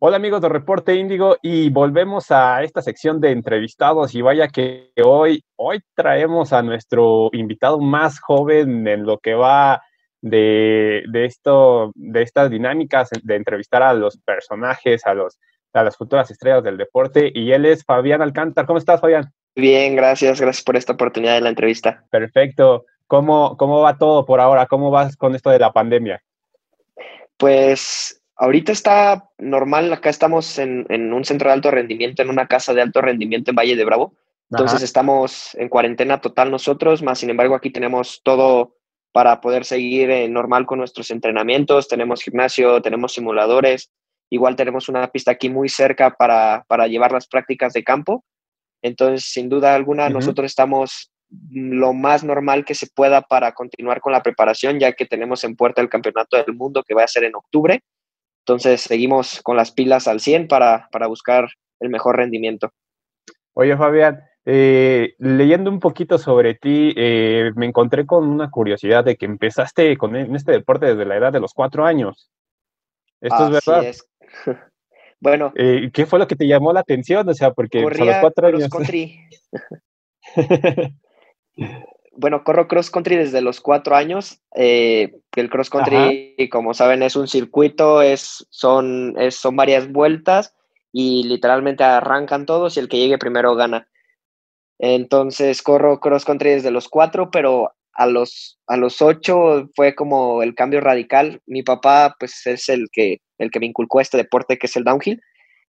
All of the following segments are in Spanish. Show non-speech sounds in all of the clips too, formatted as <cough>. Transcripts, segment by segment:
Hola amigos de Reporte Índigo y volvemos a esta sección de entrevistados y vaya que hoy, hoy traemos a nuestro invitado más joven en lo que va de, esto, de estas dinámicas de entrevistar a los personajes, a, los, a las futuras estrellas del deporte y él es Fabián Alcántar. ¿Cómo estás Fabián? Bien, gracias, gracias por esta oportunidad de la entrevista. Perfecto. ¿Cómo, cómo va todo por ahora? ¿Cómo vas con esto de la pandemia? Pues Ahorita está normal, acá estamos en, un centro de alto rendimiento, en una casa de alto rendimiento en Valle de Bravo. Entonces estamos en cuarentena total nosotros, más sin embargo aquí tenemos todo para poder seguir eh, normal con nuestros entrenamientos, tenemos gimnasio, tenemos simuladores, igual tenemos una pista aquí muy cerca para, llevar las prácticas de campo. Entonces, sin duda alguna, nosotros estamos lo más normal que se pueda para continuar con la preparación, ya que tenemos en puerta el Campeonato del Mundo que va a ser en octubre entonces seguimos con las pilas al 100 para, buscar el mejor rendimiento. Oye, Fabián, eh, leyendo un poquito sobre ti, eh, me encontré con una curiosidad de que empezaste con e, en este deporte desde la edad de los cuatro años. ¿Esto es verdad? Es. <laughs> bueno. Eh, ¿Qué fue lo que te llamó la atención? O sea, porque a los cuatro años. Country. <laughs> <laughs> bueno, corro cross country desde los cuatro años. Eh, el cross country, como saben, es un circuito, es, son, son varias vueltas y literalmente arrancan todos y el que llegue primero gana. Entonces corro cross country desde los cuatro, pero a los, a los ocho fue como el cambio radical. Mi papá, pues, es el que, el que me inculcó este deporte que es el downhill.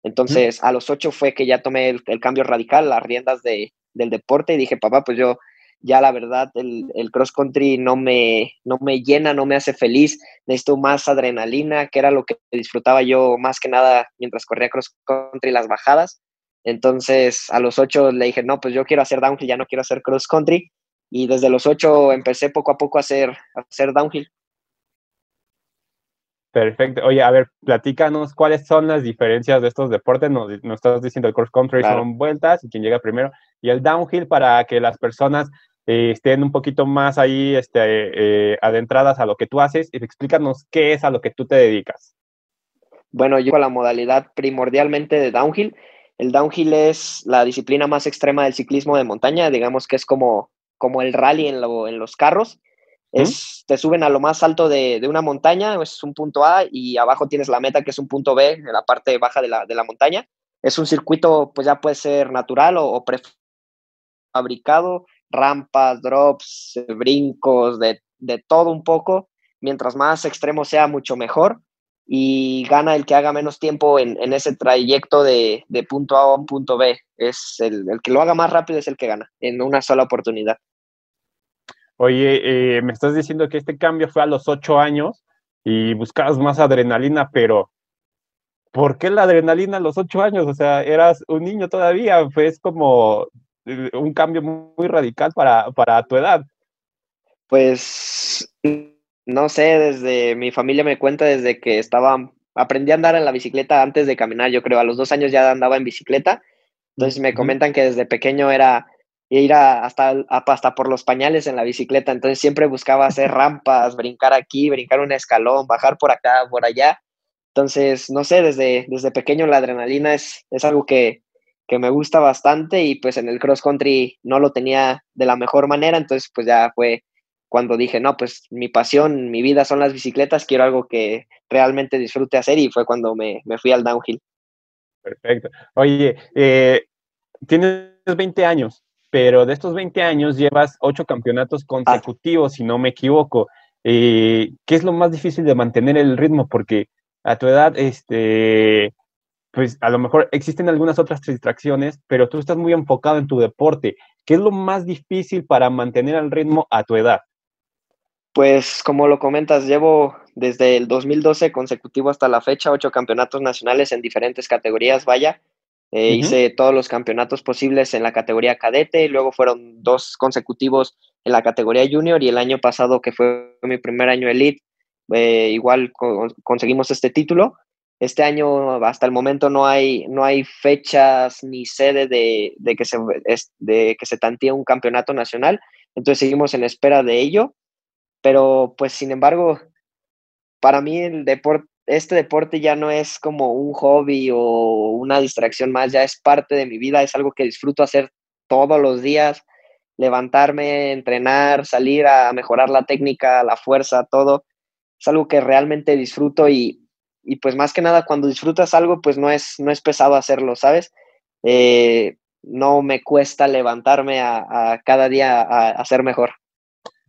Entonces, a los ocho fue que ya tomé el, el cambio radical, las riendas de, del deporte y dije, papá, pues yo ya la verdad el, cross country no me, no me llena, no me hace feliz, necesito más adrenalina, que era lo que disfrutaba yo más que nada mientras corría cross country las bajadas. Entonces a los ocho le dije, no, pues yo quiero hacer downhill, ya no quiero hacer cross country. Y desde los ocho empecé poco a poco a hacer, a hacer downhill. Perfecto. Oye, a ver, platícanos cuáles son las diferencias de estos deportes. Nos, estás diciendo el cross country son vueltas y quien llega primero, y el downhill para que las personas eh, estén un poquito más ahí este, eh, adentradas a lo que tú haces y explícanos qué es a lo que tú te dedicas. Bueno, yo con la modalidad primordialmente de downhill. El downhill es la disciplina más extrema del ciclismo de montaña, digamos que es como, como el rally en, en los carros. Es, Te suben a lo más alto de, de, una montaña, es un punto A, y abajo tienes la meta, que es un punto B, en la parte baja de la, de la montaña. Es un circuito, pues ya puede ser natural o, prefabricado rampas, drops, brincos, de, todo un poco. Mientras más extremo sea, mucho mejor. Y gana el que haga menos tiempo en, ese trayecto de, punto A a un punto B. Es el, que lo haga más rápido es el que gana en una sola oportunidad. Oye, eh, me estás diciendo que este cambio fue a los ocho años y buscabas más adrenalina, pero ¿por qué la adrenalina a los ocho años? O sea, eras un niño todavía, pues como eh, un cambio muy radical para, para tu edad. Pues no sé, desde mi familia me cuenta desde que estaba, aprendí a andar en la bicicleta antes de caminar, yo creo, a los dos años ya andaba en bicicleta, entonces me comentan que desde pequeño era ir hasta, hasta por los pañales en la bicicleta, entonces siempre buscaba hacer rampas, brincar aquí, brincar un escalón, bajar por acá, por allá, entonces, no sé, desde, desde pequeño la adrenalina es, es algo que, que me gusta bastante y pues en el cross country no lo tenía de la mejor manera, entonces pues ya fue cuando dije, no, pues mi pasión, mi vida son las bicicletas, quiero algo que realmente disfrute hacer y fue cuando me, fui al downhill. Perfecto. Oye, eh, tienes 20 años, pero de estos 20 años llevas 8 campeonatos consecutivos, si no me equivoco. Eh, ¿Qué es lo más difícil de mantener el ritmo? Porque a tu edad, este, pues a lo mejor existen algunas otras distracciones, pero tú estás muy enfocado en tu deporte. ¿Qué es lo más difícil para mantener el ritmo a tu edad? Pues como lo comentas, llevo desde el 2012 consecutivo hasta la fecha ocho campeonatos nacionales en diferentes categorías, vaya. Eh, hice todos los campeonatos posibles en la categoría cadete, luego fueron dos consecutivos en la categoría junior y el año pasado, que fue mi primer año elite, eh, igual conseguimos este título. Este año, hasta el momento, no hay, no hay fechas ni sede de, que se, de que se tantee un campeonato nacional. Entonces seguimos en espera de ello. Pero, pues, sin embargo, para mí el deporte, este deporte ya no es como un hobby o una distracción más, ya es parte de mi vida, es algo que disfruto hacer todos los días, levantarme, entrenar, salir a mejorar la técnica, la fuerza, todo. Es algo que realmente disfruto y, y pues más que nada cuando disfrutas algo, pues no es, no es pesado hacerlo, ¿sabes? Eh, no me cuesta levantarme a, cada día a, a, ser mejor.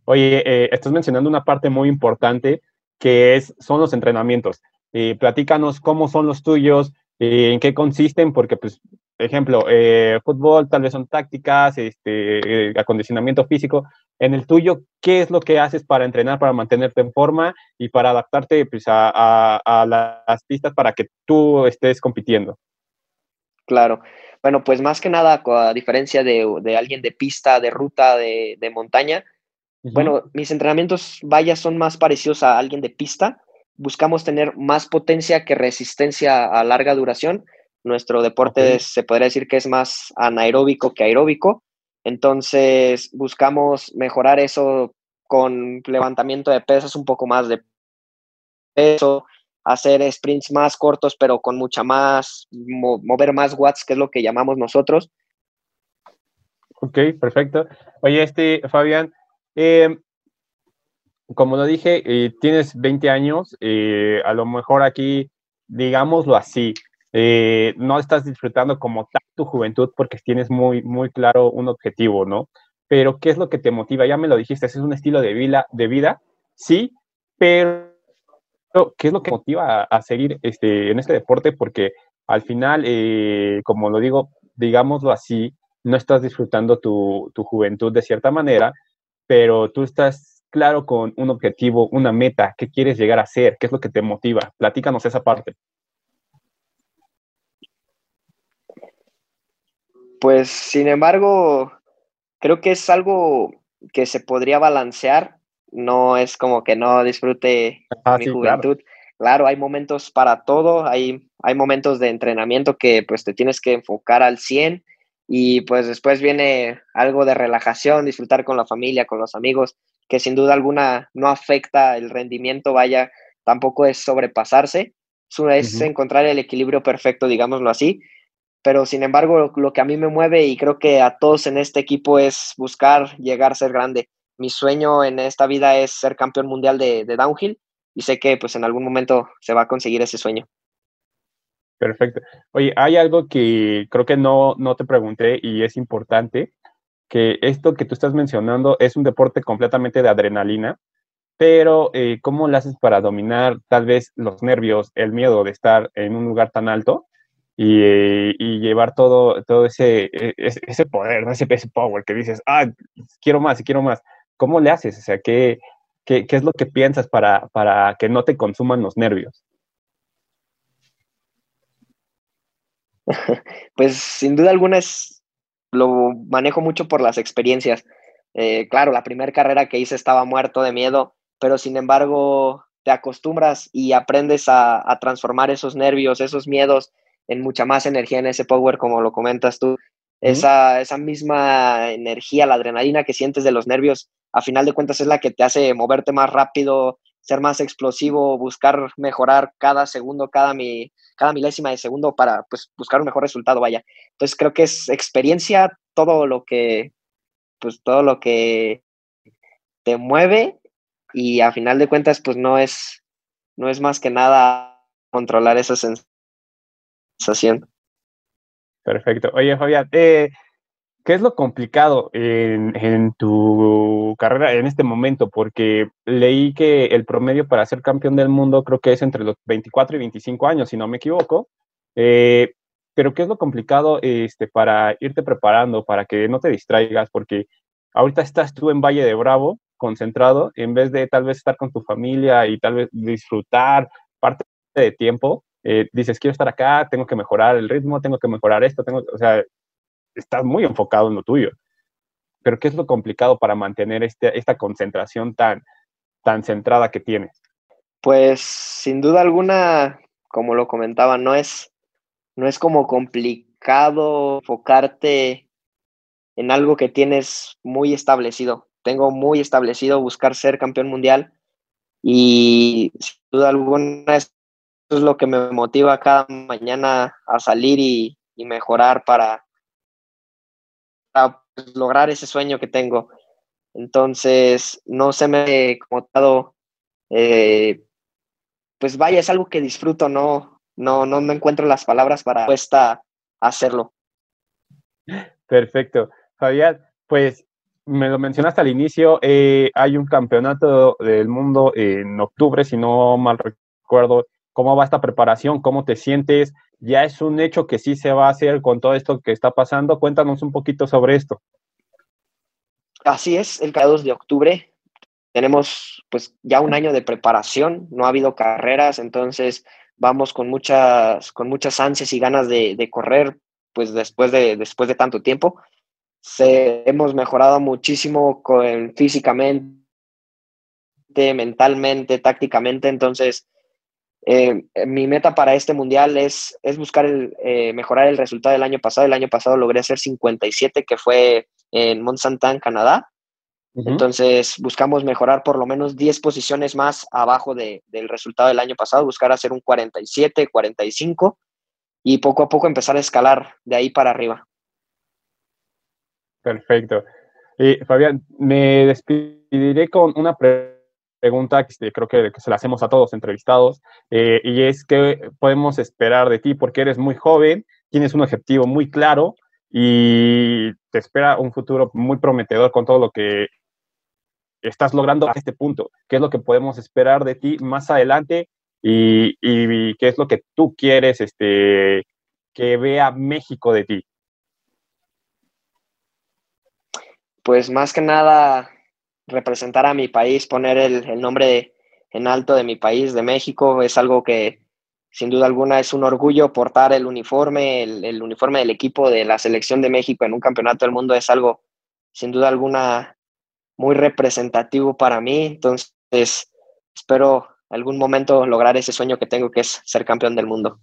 Oye, eh, estás mencionando una parte muy importante que es, son los entrenamientos. Eh, platícanos cómo son los tuyos, eh, en qué consisten, porque, pues, ejemplo, eh, fútbol tal vez son tácticas, este, eh, acondicionamiento físico. En el tuyo, ¿qué es lo que haces para entrenar, para mantenerte en forma y para adaptarte pues, a, a, las pistas para que tú estés compitiendo? Claro. Bueno, pues más que nada, a diferencia de, de alguien de pista, de ruta, de, de montaña, uh -huh. bueno, mis entrenamientos, vaya, son más parecidos a alguien de pista. Buscamos tener más potencia que resistencia a larga duración. Nuestro deporte okay. se podría decir que es más anaeróbico que aeróbico. Entonces, buscamos mejorar eso con levantamiento de pesas, un poco más de peso, hacer sprints más cortos, pero con mucha más, mover más watts, que es lo que llamamos nosotros. Ok, perfecto. Oye, este, Fabián, eh, como lo dije, eh, tienes 20 años, eh, a lo mejor aquí, digámoslo así, eh, no estás disfrutando como tal tu juventud porque tienes muy, muy claro un objetivo, ¿no? Pero, ¿qué es lo que te motiva? Ya me lo dijiste, es un estilo de vida, de vida sí, pero ¿qué es lo que motiva a, a seguir este, en este deporte? Porque al final, como lo digo, digámoslo así, no estás disfrutando tu, tu, juventud de cierta manera, pero tú estás claro con un objetivo, una meta, qué quieres llegar a ser, qué es lo que te motiva. Platícanos esa parte. Pues, sin embargo, creo que es algo que se podría balancear. No es como que no disfrute ah, mi sí, juventud. Claro. claro. hay momentos para todo. Hay, hay momentos de entrenamiento que pues te tienes que enfocar al 100 y pues después viene algo de relajación, disfrutar con la familia, con los amigos, que sin duda alguna no afecta el rendimiento, vaya, tampoco es sobrepasarse. Es uh -huh. encontrar el equilibrio perfecto, digámoslo así pero sin embargo lo, lo, que a mí me mueve y creo que a todos en este equipo es buscar llegar a ser grande. Mi sueño en esta vida es ser campeón mundial de, de downhill y sé que pues en algún momento se va a conseguir ese sueño. Perfecto. Oye, hay algo que creo que no, no te pregunté y es importante, que esto que tú estás mencionando es un deporte completamente de adrenalina, pero eh, ¿cómo lo haces para dominar tal vez los nervios, el miedo de estar en un lugar tan alto? y, eh, llevar todo, todo ese, e, ese, poder, ese, ese power que dices, ah, quiero más quiero más. ¿Cómo le haces? O sea, ¿qué, qué, qué es lo que piensas para, para que no te consuman los nervios? <laughs> Pues sin duda alguna es, lo manejo mucho por las experiencias. Eh, claro, la primera carrera que hice estaba muerto de miedo, pero sin embargo te acostumbras y aprendes a, a transformar esos nervios, esos miedos en mucha más energía en ese power, como lo comentas tú. Esa, esa misma energía, la adrenalina que sientes de los nervios, a final de cuentas es la que te hace moverte más rápido, ser más explosivo, buscar mejorar cada segundo, cada, mi, cada milésima de segundo para pues, buscar un mejor resultado, vaya. Entonces creo que es experiencia todo lo que, pues todo lo que te mueve y a final de cuentas pues no es, no es más que nada controlar esa sensación. Perfecto. Oye, Fabián, eh, ¿qué es lo complicado en, en, tu carrera en este momento? Porque leí que el promedio para ser campeón del mundo creo que es entre los 24 y 25 años, si no me equivoco. Eh, pero ¿qué es lo complicado este, para irte preparando, para que no te distraigas? Porque ahorita estás tú en Valle de Bravo, concentrado, en vez de tal vez estar con tu familia y tal vez disfrutar parte de tiempo, eh, dices, quiero estar acá, tengo que mejorar el ritmo, tengo que mejorar esto, tengo, o sea, estás muy enfocado en lo tuyo. Pero ¿qué es lo complicado para mantener este, esta concentración tan, tan centrada que tienes? Pues sin duda alguna, como lo comentaba, no es, no es como complicado enfocarte en algo que tienes muy establecido. Tengo muy establecido buscar ser campeón mundial y sin duda alguna es es lo que me motiva cada mañana a salir y, mejorar para, pues, lograr ese sueño que tengo. Entonces, no se me ha como eh, pues vaya, es algo que disfruto, no, no, no, encuentro las palabras para cuesta hacerlo. Perfecto. Fabián, pues me lo mencionaste al inicio, eh, hay un campeonato del mundo en octubre, si no mal recuerdo. ¿Cómo va esta preparación? ¿Cómo te sientes? ¿Ya es un hecho que sí se va a hacer con todo esto que está pasando? Cuéntanos un poquito sobre esto. Así es, el 2 de octubre tenemos pues ya un año de preparación, no ha habido carreras, entonces vamos con muchas, con muchas ansias y ganas de, correr pues después de, después de tanto tiempo. Se, hemos mejorado muchísimo con, físicamente, mentalmente, tácticamente, entonces eh, mi meta para este mundial es, es buscar el, eh, mejorar el resultado del año pasado. El año pasado logré hacer 57, que fue en Mont Saint-Anne, Canadá. Entonces buscamos mejorar por lo menos 10 posiciones más abajo del resultado del año pasado, buscar hacer un 47, 45 y poco a poco empezar a escalar de ahí para arriba. Perfecto. Y Fabián, me despediré con una pregunta que este, creo que, se la hacemos a todos entrevistados, eh, y es qué podemos esperar de ti porque eres muy joven, tienes un objetivo muy claro y te espera un futuro muy prometedor con todo lo que estás logrando a este punto, qué es lo que podemos esperar de ti más adelante y, qué es lo que tú quieres este, que vea México de ti. Pues más que nada representar a mi país, poner el, nombre en alto de mi país, de México, es algo que sin duda alguna es un orgullo portar el uniforme, el, el uniforme del equipo de la selección de México en un campeonato del mundo es algo sin duda alguna muy representativo para mí. Entonces, espero algún momento lograr ese sueño que tengo, que es ser campeón del mundo.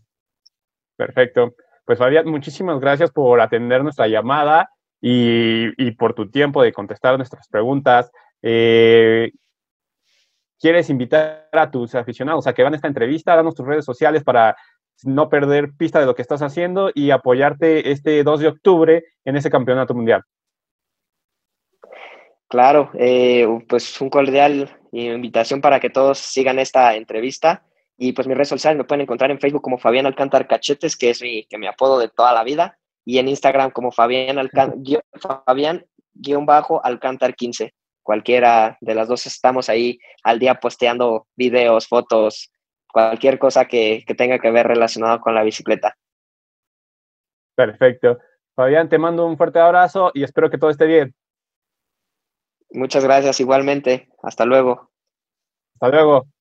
Perfecto. Pues Fabián, muchísimas gracias por atender nuestra llamada y, por tu tiempo de contestar nuestras preguntas. Eh, ¿Quieres invitar a tus aficionados a que van a esta entrevista? Danos tus redes sociales para no perder pista de lo que estás haciendo y apoyarte este 2 de octubre en ese campeonato mundial. Claro, eh, pues un cordial invitación para que todos sigan esta entrevista. Y pues mis redes sociales me pueden encontrar en Facebook como Fabián Alcántar Cachetes, que es mi, que me apodo de toda la vida, y en Instagram como Fabián, Fabián Alcántar 15. Cualquiera de las dos estamos ahí al día posteando videos, fotos, cualquier cosa que, que tenga que ver relacionado con la bicicleta. Perfecto. Fabián, te mando un fuerte abrazo y espero que todo esté bien. Muchas gracias igualmente. Hasta luego. Hasta luego.